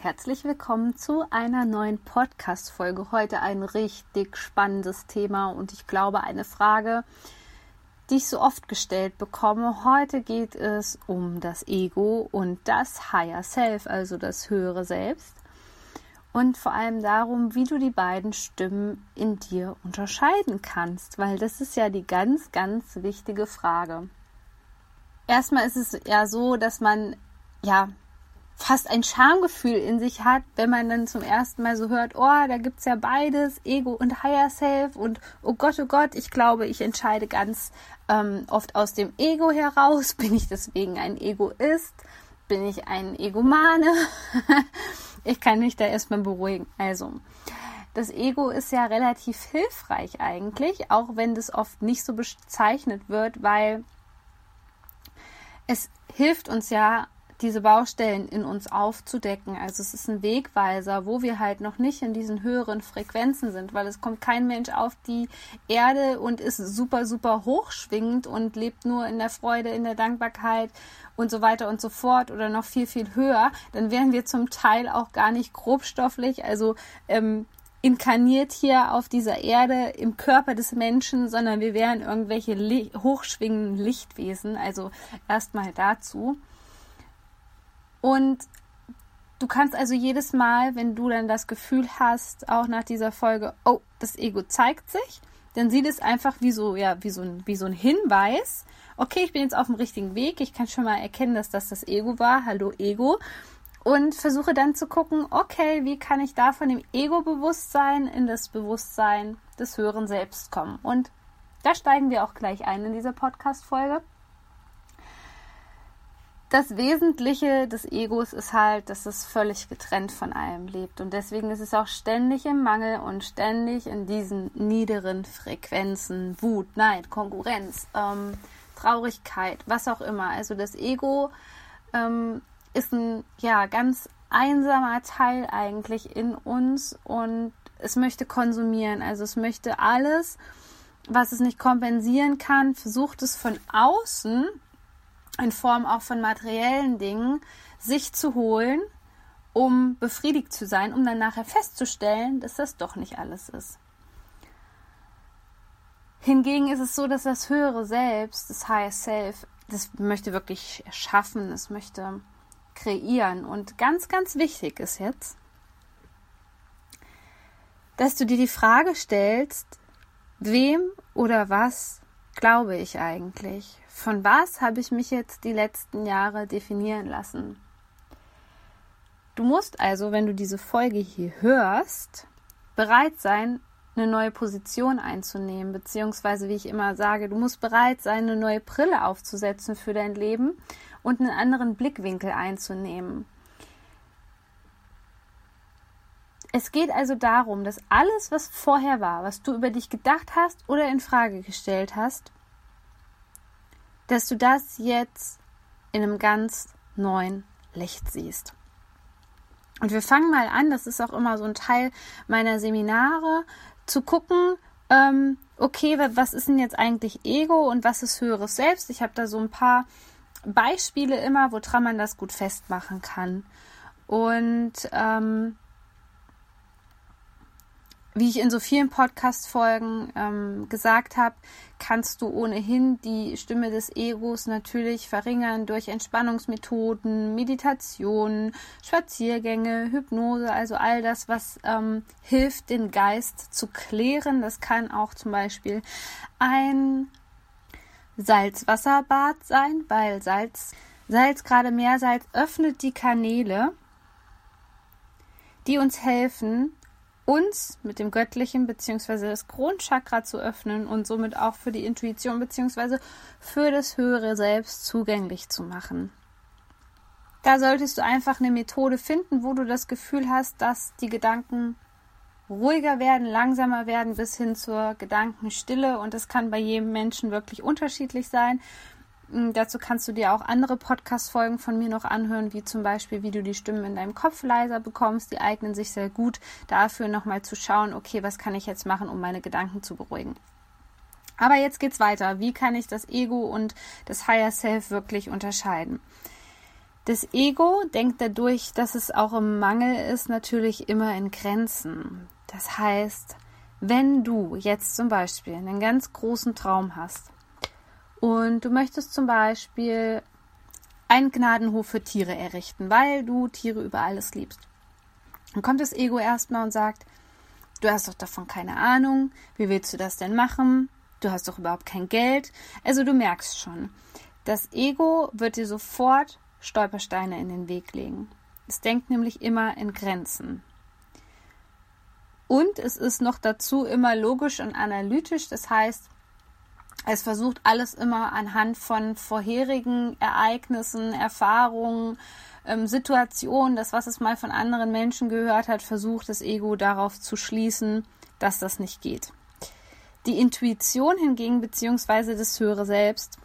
Herzlich willkommen zu einer neuen Podcast-Folge. Heute ein richtig spannendes Thema und ich glaube eine Frage, die ich so oft gestellt bekomme. Heute geht es um das Ego und das Higher Self, also das höhere Selbst. Und vor allem darum, wie du die beiden Stimmen in dir unterscheiden kannst, weil das ist ja die ganz, ganz wichtige Frage. Erstmal ist es ja so, dass man ja fast ein Schamgefühl in sich hat, wenn man dann zum ersten Mal so hört, oh, da gibt's ja beides, Ego und Higher Self und oh Gott, oh Gott, ich glaube, ich entscheide ganz ähm, oft aus dem Ego heraus. Bin ich deswegen ein Egoist? Bin ich ein Egomane? ich kann mich da erstmal beruhigen. Also, das Ego ist ja relativ hilfreich eigentlich, auch wenn das oft nicht so bezeichnet wird, weil es hilft uns ja diese Baustellen in uns aufzudecken. Also es ist ein Wegweiser, wo wir halt noch nicht in diesen höheren Frequenzen sind, weil es kommt kein Mensch auf die Erde und ist super, super hochschwingend und lebt nur in der Freude, in der Dankbarkeit und so weiter und so fort oder noch viel, viel höher. Dann wären wir zum Teil auch gar nicht grobstofflich, also ähm, inkarniert hier auf dieser Erde im Körper des Menschen, sondern wir wären irgendwelche hochschwingenden Lichtwesen. Also erstmal dazu. Und du kannst also jedes Mal, wenn du dann das Gefühl hast, auch nach dieser Folge, oh, das Ego zeigt sich, dann sieht es einfach wie so, ja, wie so ein, wie so ein Hinweis. Okay, ich bin jetzt auf dem richtigen Weg. Ich kann schon mal erkennen, dass das das Ego war. Hallo Ego. Und versuche dann zu gucken, okay, wie kann ich da von dem Ego-Bewusstsein in das Bewusstsein des höheren Selbst kommen? Und da steigen wir auch gleich ein in dieser Podcast-Folge das Wesentliche des Egos ist halt, dass es völlig getrennt von allem lebt. Und deswegen ist es auch ständig im Mangel und ständig in diesen niederen Frequenzen, Wut, Neid, Konkurrenz, ähm, Traurigkeit, was auch immer. Also das Ego ähm, ist ein ja ganz einsamer Teil eigentlich in uns und es möchte konsumieren. Also es möchte alles, was es nicht kompensieren kann, versucht es von außen in Form auch von materiellen Dingen sich zu holen, um befriedigt zu sein, um dann nachher festzustellen, dass das doch nicht alles ist. Hingegen ist es so, dass das höhere Selbst, das Higher Self, das möchte wirklich erschaffen, es möchte kreieren. Und ganz, ganz wichtig ist jetzt, dass du dir die Frage stellst, wem oder was glaube ich eigentlich? Von was habe ich mich jetzt die letzten Jahre definieren lassen? Du musst also, wenn du diese Folge hier hörst, bereit sein, eine neue Position einzunehmen, beziehungsweise, wie ich immer sage, du musst bereit sein, eine neue Brille aufzusetzen für dein Leben und einen anderen Blickwinkel einzunehmen. Es geht also darum, dass alles, was vorher war, was du über dich gedacht hast oder in Frage gestellt hast, dass du das jetzt in einem ganz neuen Licht siehst. Und wir fangen mal an, das ist auch immer so ein Teil meiner Seminare, zu gucken, ähm, okay, was ist denn jetzt eigentlich Ego und was ist höheres Selbst? Ich habe da so ein paar Beispiele immer, woran man das gut festmachen kann. Und ähm, wie ich in so vielen Podcast-Folgen ähm, gesagt habe, kannst du ohnehin die Stimme des Egos natürlich verringern durch Entspannungsmethoden, Meditationen, Spaziergänge, Hypnose, also all das, was ähm, hilft, den Geist zu klären. Das kann auch zum Beispiel ein Salzwasserbad sein, weil Salz, Salz, gerade Meersalz, öffnet die Kanäle, die uns helfen, uns mit dem Göttlichen bzw. das Kronchakra zu öffnen und somit auch für die Intuition bzw. für das höhere Selbst zugänglich zu machen. Da solltest du einfach eine Methode finden, wo du das Gefühl hast, dass die Gedanken ruhiger werden, langsamer werden bis hin zur Gedankenstille. Und das kann bei jedem Menschen wirklich unterschiedlich sein. Mm, dazu kannst du dir auch andere Podcast-Folgen von mir noch anhören, wie zum Beispiel, wie du die Stimmen in deinem Kopf leiser bekommst. Die eignen sich sehr gut dafür, nochmal zu schauen, okay, was kann ich jetzt machen, um meine Gedanken zu beruhigen. Aber jetzt geht's weiter. Wie kann ich das Ego und das Higher Self wirklich unterscheiden? Das Ego denkt dadurch, dass es auch im Mangel ist, natürlich immer in Grenzen. Das heißt, wenn du jetzt zum Beispiel einen ganz großen Traum hast und du möchtest zum Beispiel einen Gnadenhof für Tiere errichten, weil du Tiere über alles liebst, dann kommt das Ego erstmal und sagt, du hast doch davon keine Ahnung, wie willst du das denn machen? Du hast doch überhaupt kein Geld. Also du merkst schon, das Ego wird dir sofort Stolpersteine in den Weg legen. Es denkt nämlich immer in Grenzen. Und es ist noch dazu immer logisch und analytisch. Das heißt, es versucht alles immer anhand von vorherigen Ereignissen, Erfahrungen, ähm, Situationen, das, was es mal von anderen Menschen gehört hat, versucht das Ego darauf zu schließen, dass das nicht geht. Die Intuition hingegen, beziehungsweise das höhere Selbst,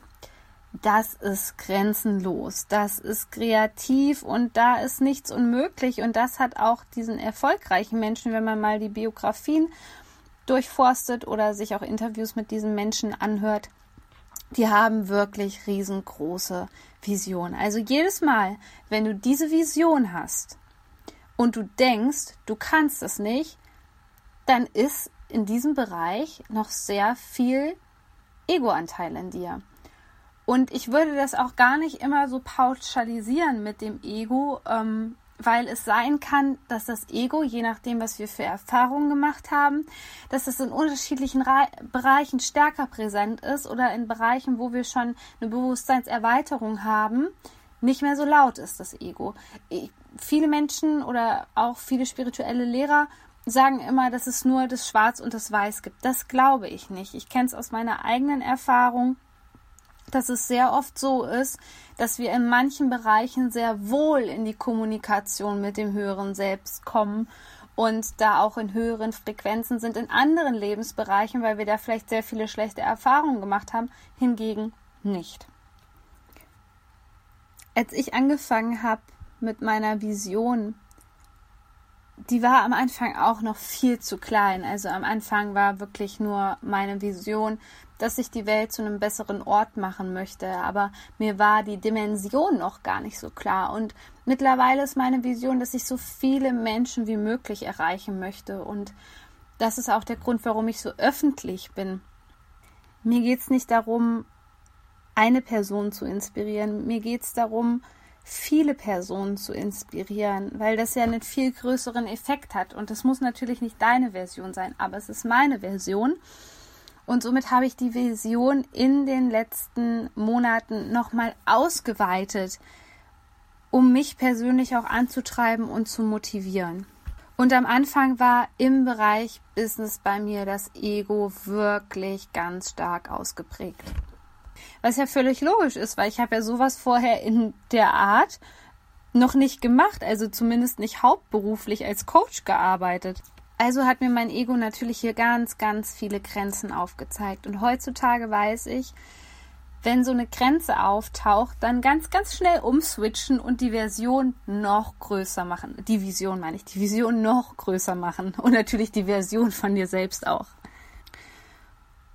das ist grenzenlos, das ist kreativ und da ist nichts unmöglich. Und das hat auch diesen erfolgreichen Menschen, wenn man mal die Biografien durchforstet oder sich auch Interviews mit diesen Menschen anhört, die haben wirklich riesengroße Visionen. Also jedes Mal, wenn du diese Vision hast und du denkst, du kannst es nicht, dann ist in diesem Bereich noch sehr viel Egoanteil in dir. Und ich würde das auch gar nicht immer so pauschalisieren mit dem Ego, ähm, weil es sein kann, dass das Ego, je nachdem, was wir für Erfahrungen gemacht haben, dass es in unterschiedlichen Re Bereichen stärker präsent ist oder in Bereichen, wo wir schon eine Bewusstseinserweiterung haben, nicht mehr so laut ist das Ego. Ich, viele Menschen oder auch viele spirituelle Lehrer sagen immer, dass es nur das Schwarz und das Weiß gibt. Das glaube ich nicht. Ich kenne es aus meiner eigenen Erfahrung dass es sehr oft so ist, dass wir in manchen Bereichen sehr wohl in die Kommunikation mit dem höheren Selbst kommen und da auch in höheren Frequenzen sind in anderen Lebensbereichen, weil wir da vielleicht sehr viele schlechte Erfahrungen gemacht haben, hingegen nicht. Als ich angefangen habe mit meiner Vision, die war am Anfang auch noch viel zu klein. Also am Anfang war wirklich nur meine Vision, dass ich die Welt zu einem besseren Ort machen möchte, aber mir war die Dimension noch gar nicht so klar. Und mittlerweile ist meine Vision, dass ich so viele Menschen wie möglich erreichen möchte. Und das ist auch der Grund, warum ich so öffentlich bin. Mir geht es nicht darum, eine Person zu inspirieren. Mir geht es darum, viele Personen zu inspirieren, weil das ja einen viel größeren Effekt hat. Und das muss natürlich nicht deine Version sein, aber es ist meine Version. Und somit habe ich die Vision in den letzten Monaten nochmal ausgeweitet, um mich persönlich auch anzutreiben und zu motivieren. Und am Anfang war im Bereich Business bei mir das Ego wirklich ganz stark ausgeprägt. Was ja völlig logisch ist, weil ich habe ja sowas vorher in der Art noch nicht gemacht, also zumindest nicht hauptberuflich als Coach gearbeitet. Also hat mir mein Ego natürlich hier ganz, ganz viele Grenzen aufgezeigt. Und heutzutage weiß ich, wenn so eine Grenze auftaucht, dann ganz, ganz schnell umswitchen und die Version noch größer machen. Die Vision meine ich, die Vision noch größer machen. Und natürlich die Version von dir selbst auch.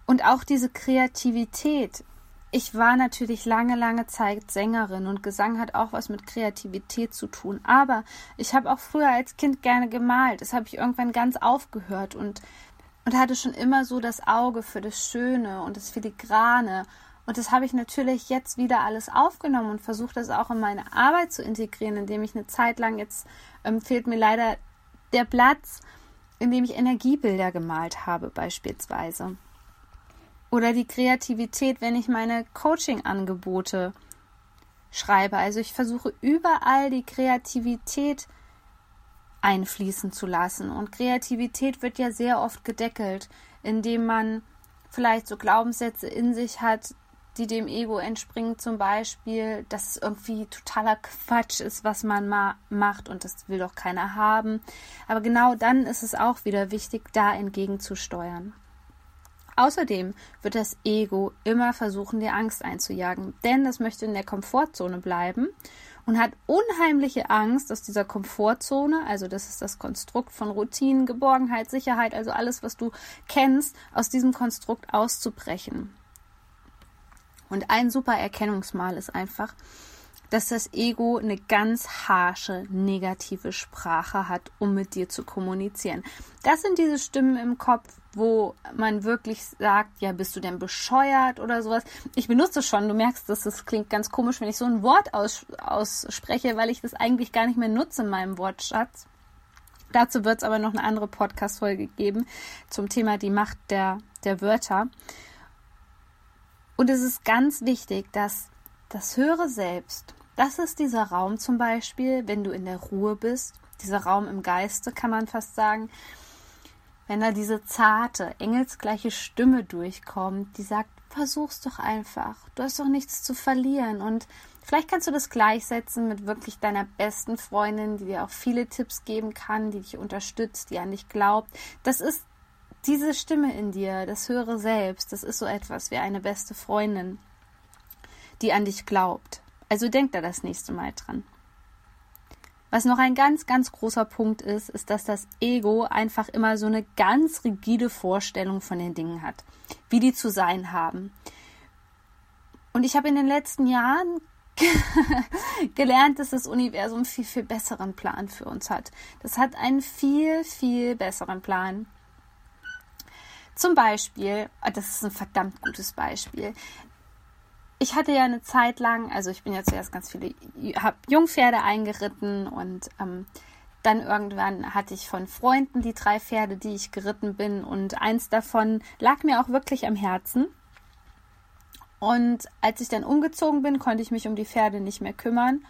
Und auch diese Kreativität ich war natürlich lange, lange Zeit Sängerin und Gesang hat auch was mit Kreativität zu tun. Aber ich habe auch früher als Kind gerne gemalt. Das habe ich irgendwann ganz aufgehört und, und hatte schon immer so das Auge für das Schöne und das Filigrane. Und das habe ich natürlich jetzt wieder alles aufgenommen und versucht, das auch in meine Arbeit zu integrieren, indem ich eine Zeit lang, jetzt ähm, fehlt mir leider der Platz, in dem ich Energiebilder gemalt habe, beispielsweise. Oder die Kreativität, wenn ich meine Coaching-Angebote schreibe. Also ich versuche überall die Kreativität einfließen zu lassen. Und Kreativität wird ja sehr oft gedeckelt, indem man vielleicht so Glaubenssätze in sich hat, die dem Ego entspringen, zum Beispiel, dass es irgendwie totaler Quatsch ist, was man ma macht und das will doch keiner haben. Aber genau dann ist es auch wieder wichtig, da entgegenzusteuern. Außerdem wird das Ego immer versuchen, dir Angst einzujagen, denn das möchte in der Komfortzone bleiben und hat unheimliche Angst aus dieser Komfortzone, also das ist das Konstrukt von Routinen, Geborgenheit, Sicherheit, also alles, was du kennst, aus diesem Konstrukt auszubrechen. Und ein super Erkennungsmal ist einfach, dass das Ego eine ganz harsche, negative Sprache hat, um mit dir zu kommunizieren. Das sind diese Stimmen im Kopf, wo man wirklich sagt, ja, bist du denn bescheuert oder sowas. Ich benutze schon, du merkst, dass es klingt ganz komisch, wenn ich so ein Wort aus, ausspreche, weil ich das eigentlich gar nicht mehr nutze in meinem Wortschatz. Dazu wird es aber noch eine andere Podcast-Folge geben zum Thema die Macht der, der Wörter. Und es ist ganz wichtig, dass das höhere Selbst das ist dieser Raum zum Beispiel, wenn du in der Ruhe bist, dieser Raum im Geiste, kann man fast sagen, wenn da diese zarte, engelsgleiche Stimme durchkommt, die sagt, versuch's doch einfach, du hast doch nichts zu verlieren. Und vielleicht kannst du das gleichsetzen mit wirklich deiner besten Freundin, die dir auch viele Tipps geben kann, die dich unterstützt, die an dich glaubt. Das ist diese Stimme in dir, das höhere Selbst, das ist so etwas wie eine beste Freundin, die an dich glaubt. Also denkt da das nächste Mal dran. Was noch ein ganz, ganz großer Punkt ist, ist, dass das Ego einfach immer so eine ganz rigide Vorstellung von den Dingen hat, wie die zu sein haben. Und ich habe in den letzten Jahren gelernt, dass das Universum viel, viel besseren Plan für uns hat. Das hat einen viel, viel besseren Plan. Zum Beispiel, ah, das ist ein verdammt gutes Beispiel ich hatte ja eine Zeit lang, also ich bin ja zuerst ganz viele, habe Jungpferde eingeritten und ähm, dann irgendwann hatte ich von Freunden die drei Pferde, die ich geritten bin und eins davon lag mir auch wirklich am Herzen. Und als ich dann umgezogen bin, konnte ich mich um die Pferde nicht mehr kümmern.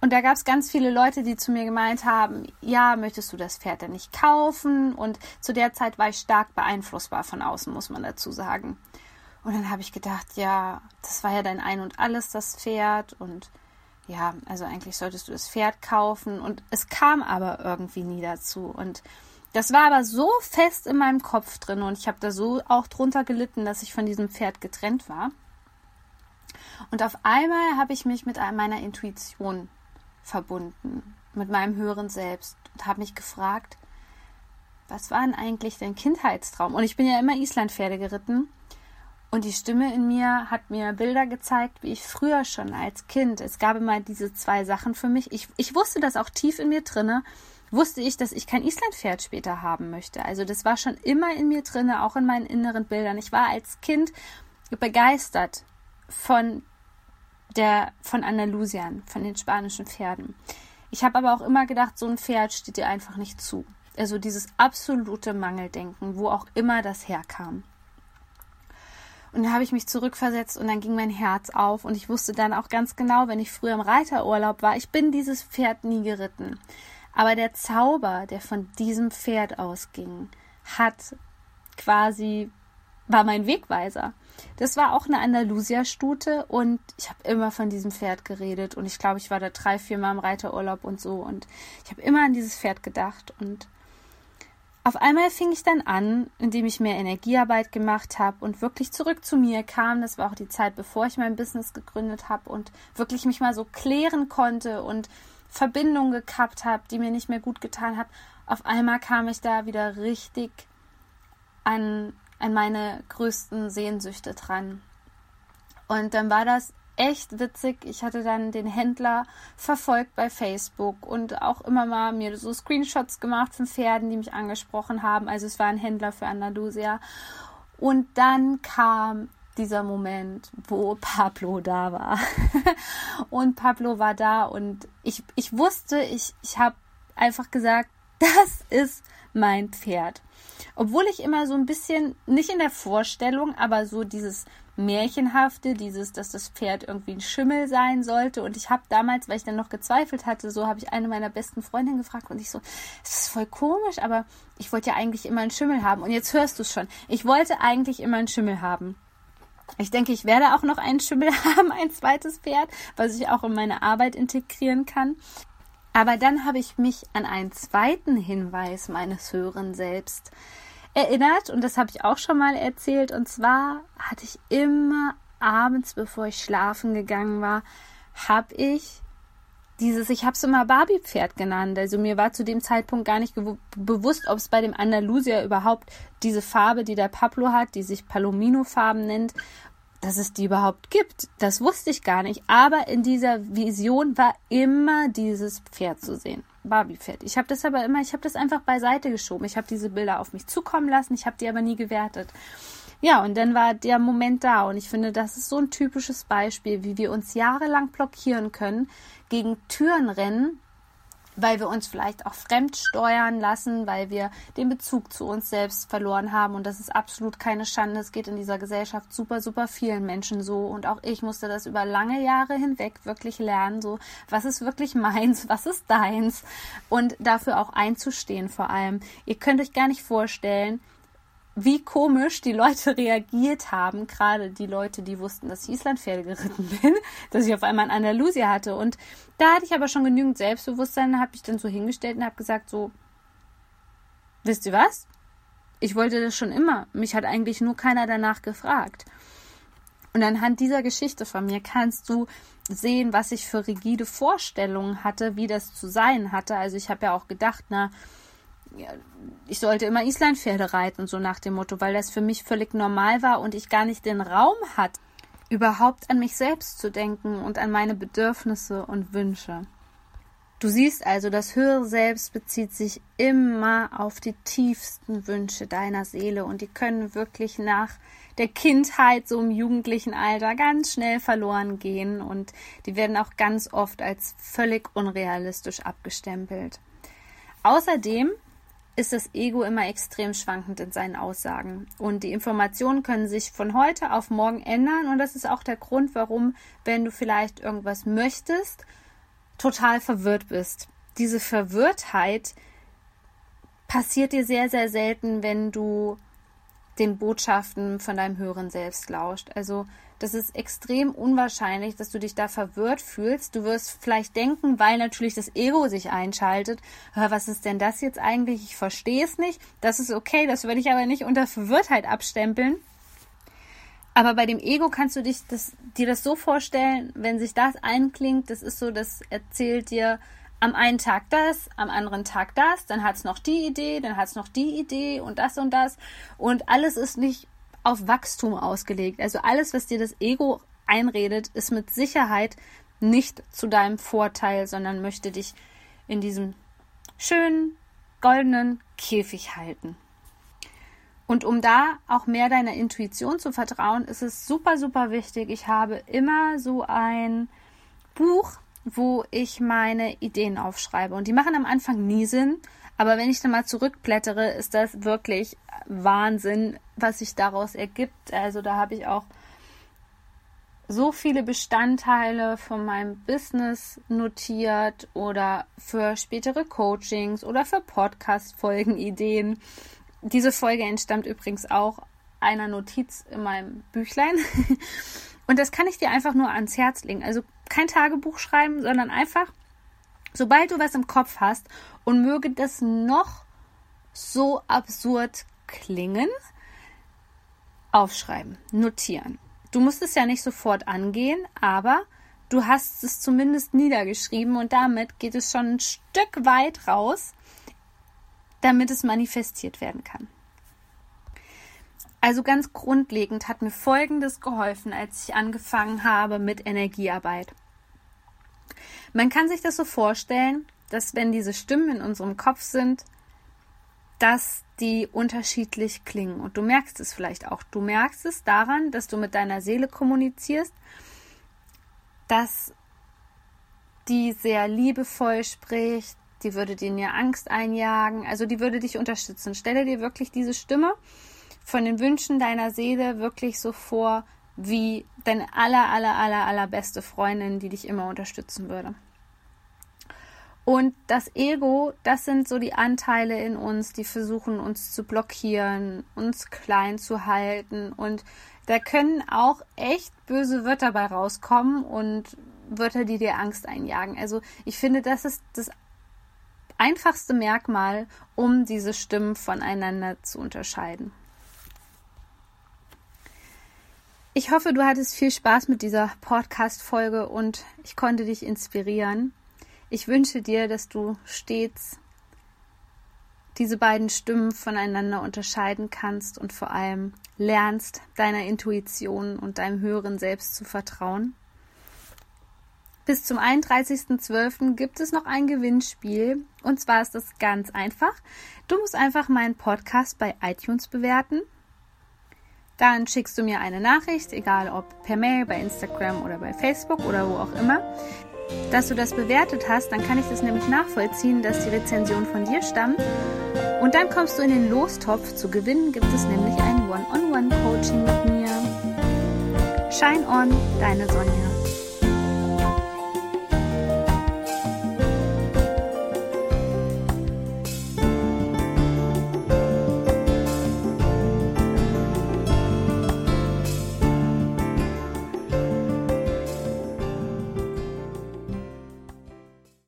Und da gab es ganz viele Leute, die zu mir gemeint haben, ja, möchtest du das Pferd denn nicht kaufen? Und zu der Zeit war ich stark beeinflussbar von außen, muss man dazu sagen. Und dann habe ich gedacht, ja, das war ja dein Ein und alles, das Pferd. Und ja, also eigentlich solltest du das Pferd kaufen. Und es kam aber irgendwie nie dazu. Und das war aber so fest in meinem Kopf drin und ich habe da so auch drunter gelitten, dass ich von diesem Pferd getrennt war. Und auf einmal habe ich mich mit meiner Intuition verbunden, mit meinem höheren Selbst und habe mich gefragt, was war denn eigentlich dein Kindheitstraum? Und ich bin ja immer Islandpferde geritten und die Stimme in mir hat mir Bilder gezeigt, wie ich früher schon als Kind. Es gab immer diese zwei Sachen für mich. Ich, ich wusste das auch tief in mir drinne. Wusste ich, dass ich kein Islandpferd später haben möchte. Also das war schon immer in mir drinne, auch in meinen inneren Bildern. Ich war als Kind begeistert von der von Andalusien, von den spanischen Pferden. Ich habe aber auch immer gedacht, so ein Pferd steht dir einfach nicht zu. Also dieses absolute Mangeldenken, wo auch immer das herkam. Und da habe ich mich zurückversetzt und dann ging mein Herz auf und ich wusste dann auch ganz genau, wenn ich früher im Reiterurlaub war, ich bin dieses Pferd nie geritten. Aber der Zauber, der von diesem Pferd ausging, hat quasi war mein Wegweiser. Das war auch eine Andalusia-Stute und ich habe immer von diesem Pferd geredet und ich glaube, ich war da drei, vier Mal im Reiterurlaub und so und ich habe immer an dieses Pferd gedacht und auf einmal fing ich dann an, indem ich mehr Energiearbeit gemacht habe und wirklich zurück zu mir kam. Das war auch die Zeit, bevor ich mein Business gegründet habe und wirklich mich mal so klären konnte und Verbindungen gekappt habe, die mir nicht mehr gut getan haben. Auf einmal kam ich da wieder richtig an, an meine größten Sehnsüchte dran. Und dann war das echt witzig. Ich hatte dann den Händler verfolgt bei Facebook und auch immer mal mir so Screenshots gemacht von Pferden, die mich angesprochen haben. Also es war ein Händler für Andalusia. Und dann kam dieser Moment, wo Pablo da war. und Pablo war da und ich, ich wusste, ich, ich habe einfach gesagt, das ist mein Pferd. Obwohl ich immer so ein bisschen, nicht in der Vorstellung, aber so dieses Märchenhafte, dieses, dass das Pferd irgendwie ein Schimmel sein sollte. Und ich habe damals, weil ich dann noch gezweifelt hatte, so habe ich eine meiner besten Freundinnen gefragt und ich so, es ist voll komisch, aber ich wollte ja eigentlich immer einen Schimmel haben. Und jetzt hörst du es schon. Ich wollte eigentlich immer einen Schimmel haben. Ich denke, ich werde auch noch einen Schimmel haben, ein zweites Pferd, was ich auch in meine Arbeit integrieren kann. Aber dann habe ich mich an einen zweiten Hinweis meines höheren Selbst erinnert und das habe ich auch schon mal erzählt. Und zwar hatte ich immer abends, bevor ich schlafen gegangen war, habe ich dieses, ich habe es immer Barbie-Pferd genannt. Also mir war zu dem Zeitpunkt gar nicht bewusst, ob es bei dem Andalusia überhaupt diese Farbe, die der Pablo hat, die sich Palomino-Farben nennt, dass es die überhaupt gibt. Das wusste ich gar nicht. Aber in dieser Vision war immer dieses Pferd zu sehen. Barbie-Pferd. Ich habe das aber immer, ich habe das einfach beiseite geschoben. Ich habe diese Bilder auf mich zukommen lassen, ich habe die aber nie gewertet. Ja, und dann war der Moment da und ich finde, das ist so ein typisches Beispiel, wie wir uns jahrelang blockieren können, gegen Türen rennen, weil wir uns vielleicht auch fremd steuern lassen, weil wir den Bezug zu uns selbst verloren haben. Und das ist absolut keine Schande. Es geht in dieser Gesellschaft super, super vielen Menschen so. Und auch ich musste das über lange Jahre hinweg wirklich lernen. So, was ist wirklich meins? Was ist deins? Und dafür auch einzustehen vor allem. Ihr könnt euch gar nicht vorstellen, wie komisch die Leute reagiert haben, gerade die Leute, die wussten, dass ich Islandpferde geritten bin, dass ich auf einmal ein Andalusia hatte. Und da hatte ich aber schon genügend Selbstbewusstsein, habe ich dann so hingestellt und habe gesagt, so, wisst ihr was? Ich wollte das schon immer. Mich hat eigentlich nur keiner danach gefragt. Und anhand dieser Geschichte von mir kannst du sehen, was ich für rigide Vorstellungen hatte, wie das zu sein hatte. Also ich habe ja auch gedacht, na, ich sollte immer Islandpferde reiten, so nach dem Motto, weil das für mich völlig normal war und ich gar nicht den Raum hatte, überhaupt an mich selbst zu denken und an meine Bedürfnisse und Wünsche. Du siehst also, das höhere Selbst bezieht sich immer auf die tiefsten Wünsche deiner Seele und die können wirklich nach der Kindheit, so im jugendlichen Alter, ganz schnell verloren gehen und die werden auch ganz oft als völlig unrealistisch abgestempelt. Außerdem ist das Ego immer extrem schwankend in seinen Aussagen. Und die Informationen können sich von heute auf morgen ändern. Und das ist auch der Grund, warum, wenn du vielleicht irgendwas möchtest, total verwirrt bist. Diese Verwirrtheit passiert dir sehr, sehr selten, wenn du den Botschaften von deinem höheren Selbst lauscht. Also das ist extrem unwahrscheinlich, dass du dich da verwirrt fühlst. Du wirst vielleicht denken, weil natürlich das Ego sich einschaltet, was ist denn das jetzt eigentlich? Ich verstehe es nicht. Das ist okay, das würde ich aber nicht unter Verwirrtheit abstempeln. Aber bei dem Ego kannst du dich das, dir das so vorstellen, wenn sich das einklingt, das ist so, das erzählt dir am einen Tag das, am anderen Tag das, dann hat es noch die Idee, dann hat es noch die Idee und das und das. Und alles ist nicht auf Wachstum ausgelegt. Also alles, was dir das Ego einredet, ist mit Sicherheit nicht zu deinem Vorteil, sondern möchte dich in diesem schönen goldenen Käfig halten. Und um da auch mehr deiner Intuition zu vertrauen, ist es super, super wichtig. Ich habe immer so ein Buch, wo ich meine Ideen aufschreibe. Und die machen am Anfang nie Sinn, aber wenn ich dann mal zurückblättere, ist das wirklich Wahnsinn, was sich daraus ergibt. Also da habe ich auch so viele Bestandteile von meinem Business notiert oder für spätere Coachings oder für Podcast-Folgen Ideen. Diese Folge entstammt übrigens auch einer Notiz in meinem Büchlein. Und das kann ich dir einfach nur ans Herz legen. Also kein Tagebuch schreiben, sondern einfach Sobald du was im Kopf hast und möge das noch so absurd klingen, aufschreiben, notieren. Du musst es ja nicht sofort angehen, aber du hast es zumindest niedergeschrieben und damit geht es schon ein Stück weit raus, damit es manifestiert werden kann. Also ganz grundlegend hat mir Folgendes geholfen, als ich angefangen habe mit Energiearbeit. Man kann sich das so vorstellen, dass wenn diese Stimmen in unserem Kopf sind, dass die unterschiedlich klingen. Und du merkst es vielleicht auch. Du merkst es daran, dass du mit deiner Seele kommunizierst, dass die sehr liebevoll spricht, die würde dir in Angst einjagen, also die würde dich unterstützen. Stelle dir wirklich diese Stimme von den Wünschen deiner Seele wirklich so vor, wie deine aller, aller, aller, allerbeste Freundin, die dich immer unterstützen würde. Und das Ego, das sind so die Anteile in uns, die versuchen, uns zu blockieren, uns klein zu halten und Da können auch echt böse Wörter bei rauskommen und Wörter, die dir Angst einjagen. Also ich finde, das ist das einfachste Merkmal, um diese Stimmen voneinander zu unterscheiden. Ich hoffe, du hattest viel Spaß mit dieser Podcast-Folge und ich konnte dich inspirieren. Ich wünsche dir, dass du stets diese beiden Stimmen voneinander unterscheiden kannst und vor allem lernst, deiner Intuition und deinem höheren Selbst zu vertrauen. Bis zum 31.12. gibt es noch ein Gewinnspiel und zwar ist das ganz einfach. Du musst einfach meinen Podcast bei iTunes bewerten. Dann schickst du mir eine Nachricht, egal ob per Mail, bei Instagram oder bei Facebook oder wo auch immer dass du das bewertet hast, dann kann ich das nämlich nachvollziehen, dass die Rezension von dir stammt. Und dann kommst du in den Lostopf. Zu gewinnen gibt es nämlich ein One-on-One-Coaching mit mir. Shine on, deine Sonja.